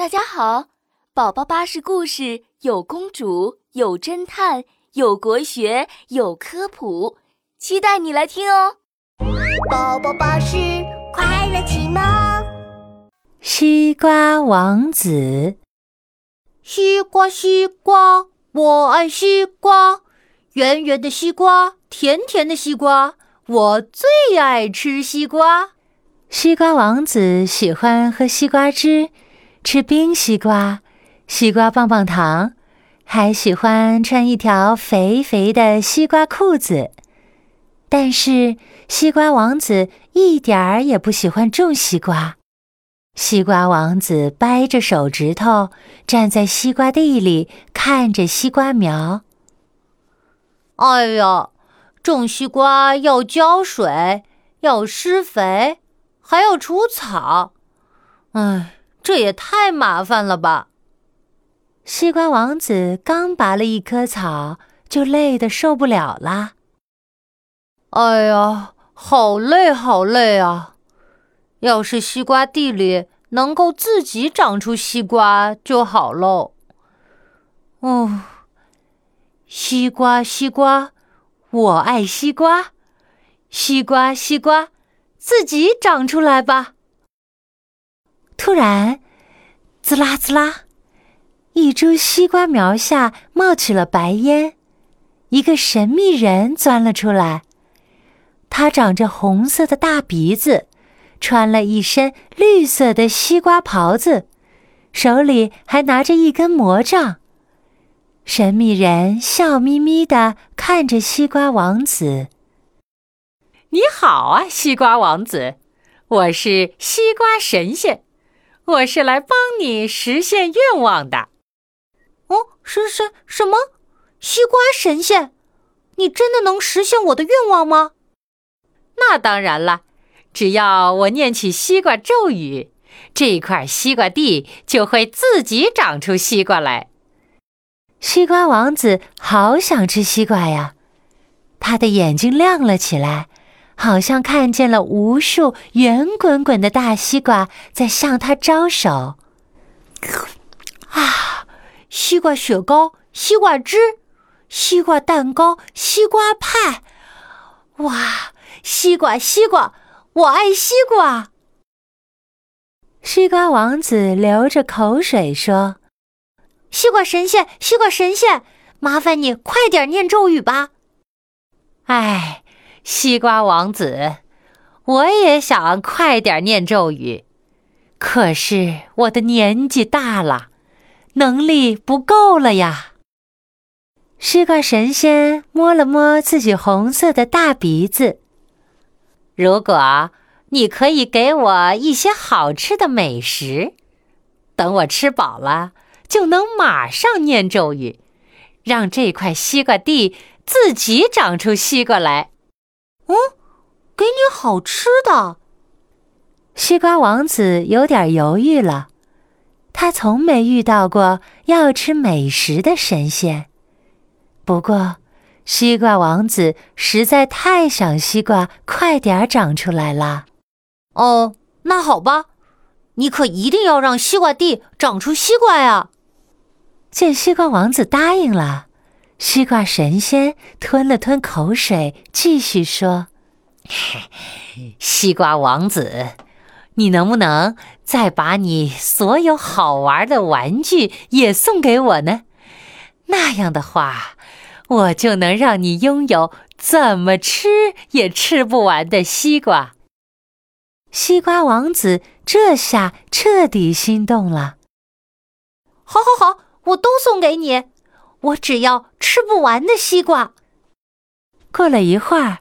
大家好，宝宝巴士故事有公主，有侦探，有国学，有科普，期待你来听哦。宝宝巴士快乐启蒙。西瓜王子，西瓜西瓜，我爱西瓜，圆圆的西瓜，甜甜的西瓜，我最爱吃西瓜。西瓜王子喜欢喝西瓜汁，吃冰西瓜、西瓜棒棒糖，还喜欢穿一条肥肥的西瓜裤子。但是，西瓜王子一点儿也不喜欢种西瓜。西瓜王子掰着手指头，站在西瓜地里，看着西瓜苗。哎呀，种西瓜要浇水，要施肥。还要除草，唉，这也太麻烦了吧！西瓜王子刚拔了一棵草，就累得受不了啦。哎呀，好累，好累啊！要是西瓜地里能够自己长出西瓜就好喽。哦，西瓜，西瓜，我爱西瓜，西瓜，西瓜。自己长出来吧！突然，滋啦滋啦，一株西瓜苗下冒起了白烟，一个神秘人钻了出来。他长着红色的大鼻子，穿了一身绿色的西瓜袍子，手里还拿着一根魔杖。神秘人笑眯眯的看着西瓜王子。你好啊，西瓜王子，我是西瓜神仙，我是来帮你实现愿望的。哦，什什什么？西瓜神仙，你真的能实现我的愿望吗？那当然了，只要我念起西瓜咒语，这块西瓜地就会自己长出西瓜来。西瓜王子好想吃西瓜呀，他的眼睛亮了起来。好像看见了无数圆滚滚的大西瓜在向他招手。啊，西瓜雪糕、西瓜汁、西瓜蛋糕、西瓜派，哇！西瓜，西瓜，我爱西瓜。西瓜王子流着口水说：“西瓜神仙，西瓜神仙，麻烦你快点念咒语吧。”哎。西瓜王子，我也想快点念咒语，可是我的年纪大了，能力不够了呀。西瓜神仙摸了摸自己红色的大鼻子。如果你可以给我一些好吃的美食，等我吃饱了，就能马上念咒语，让这块西瓜地自己长出西瓜来。嗯，给你好吃的。西瓜王子有点犹豫了，他从没遇到过要吃美食的神仙。不过，西瓜王子实在太想西瓜快点长出来了。哦，那好吧，你可一定要让西瓜地长出西瓜呀！见西瓜王子答应了。西瓜神仙吞了吞口水，继续说：“ 西瓜王子，你能不能再把你所有好玩的玩具也送给我呢？那样的话，我就能让你拥有怎么吃也吃不完的西瓜。”西瓜王子这下彻底心动了。好，好，好，我都送给你。我只要吃不完的西瓜。过了一会儿，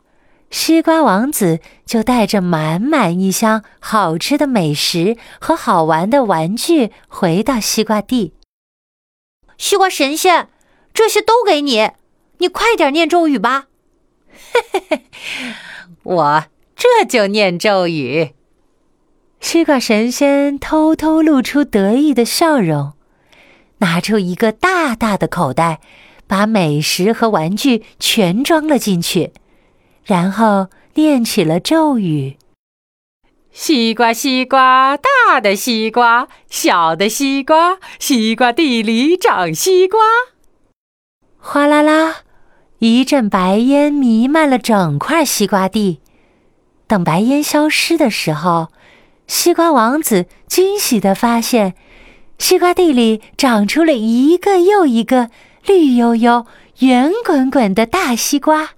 西瓜王子就带着满满一箱好吃的美食和好玩的玩具回到西瓜地。西瓜神仙，这些都给你，你快点念咒语吧。嘿嘿嘿，我这就念咒语。西瓜神仙偷偷露出得意的笑容。拿出一个大大的口袋，把美食和玩具全装了进去，然后念起了咒语：“西瓜，西瓜，大的西瓜，小的西瓜，西瓜地里长西瓜。哗啦啦，一阵白烟弥漫了整块西瓜地。等白烟消失的时候，西瓜王子惊喜地发现，西瓜地里长出了一个又一个绿油油、圆滚滚的大西瓜。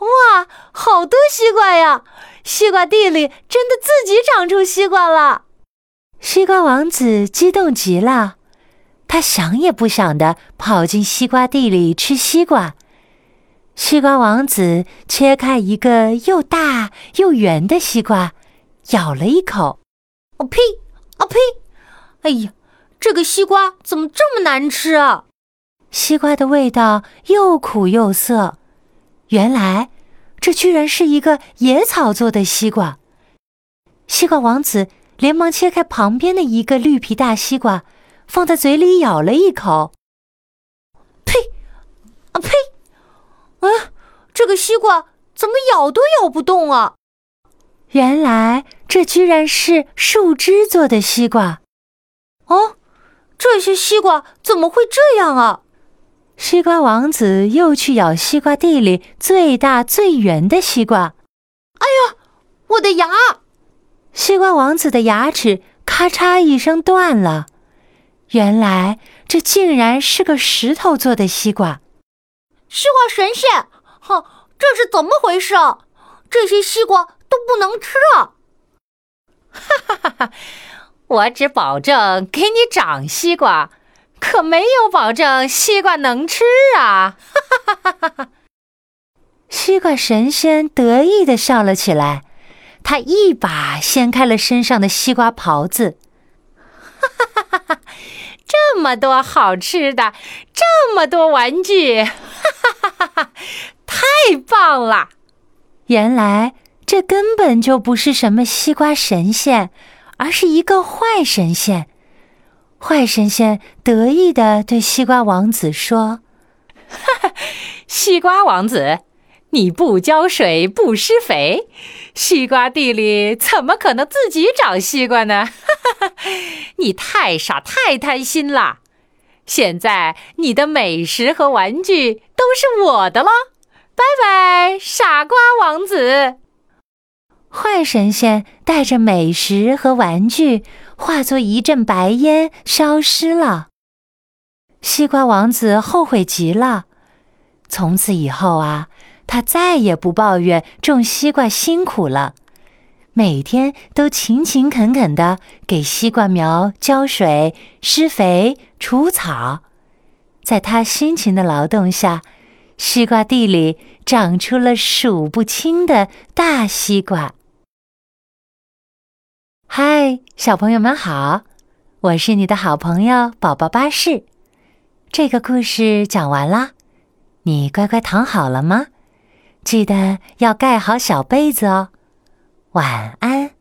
哇，好多西瓜呀！西瓜地里真的自己长出西瓜了。西瓜王子激动极了，他想也不想的跑进西瓜地里吃西瓜。西瓜王子切开一个又大又圆的西瓜，咬了一口，哦呸！啊呸！哎呀，这个西瓜怎么这么难吃啊？西瓜的味道又苦又涩。原来，这居然是一个野草做的西瓜。西瓜王子连忙切开旁边的一个绿皮大西瓜，放在嘴里咬了一口。呸！啊呸！啊，这个西瓜怎么咬都咬不动啊！原来这居然是树枝做的西瓜。哦，这些西瓜怎么会这样啊？西瓜王子又去咬西瓜地里最大最圆的西瓜。哎呀，我的牙！西瓜王子的牙齿咔嚓一声断了。原来这竟然是个石头做的西瓜。西瓜神仙，哼，这是怎么回事啊？这些西瓜都不能吃啊！哈哈哈哈！我只保证给你长西瓜。可没有保证西瓜能吃啊！哈哈哈哈哈！西瓜神仙得意的笑了起来，他一把掀开了身上的西瓜袍子。哈哈哈哈！这么多好吃的，这么多玩具，哈哈哈哈！太棒了！原来这根本就不是什么西瓜神仙，而是一个坏神仙。坏神仙得意的对西瓜王子说：“哈哈，西瓜王子，你不浇水不施肥，西瓜地里怎么可能自己长西瓜呢？哈哈，你太傻太贪心了！现在你的美食和玩具都是我的了，拜拜，傻瓜王子！”坏神仙带着美食和玩具。化作一阵白烟，消失了。西瓜王子后悔极了。从此以后啊，他再也不抱怨种西瓜辛苦了，每天都勤勤恳恳的给西瓜苗浇水、施肥、除草。在他辛勤的劳动下，西瓜地里长出了数不清的大西瓜。嗨，小朋友们好，我是你的好朋友宝宝巴士。这个故事讲完啦，你乖乖躺好了吗？记得要盖好小被子哦。晚安。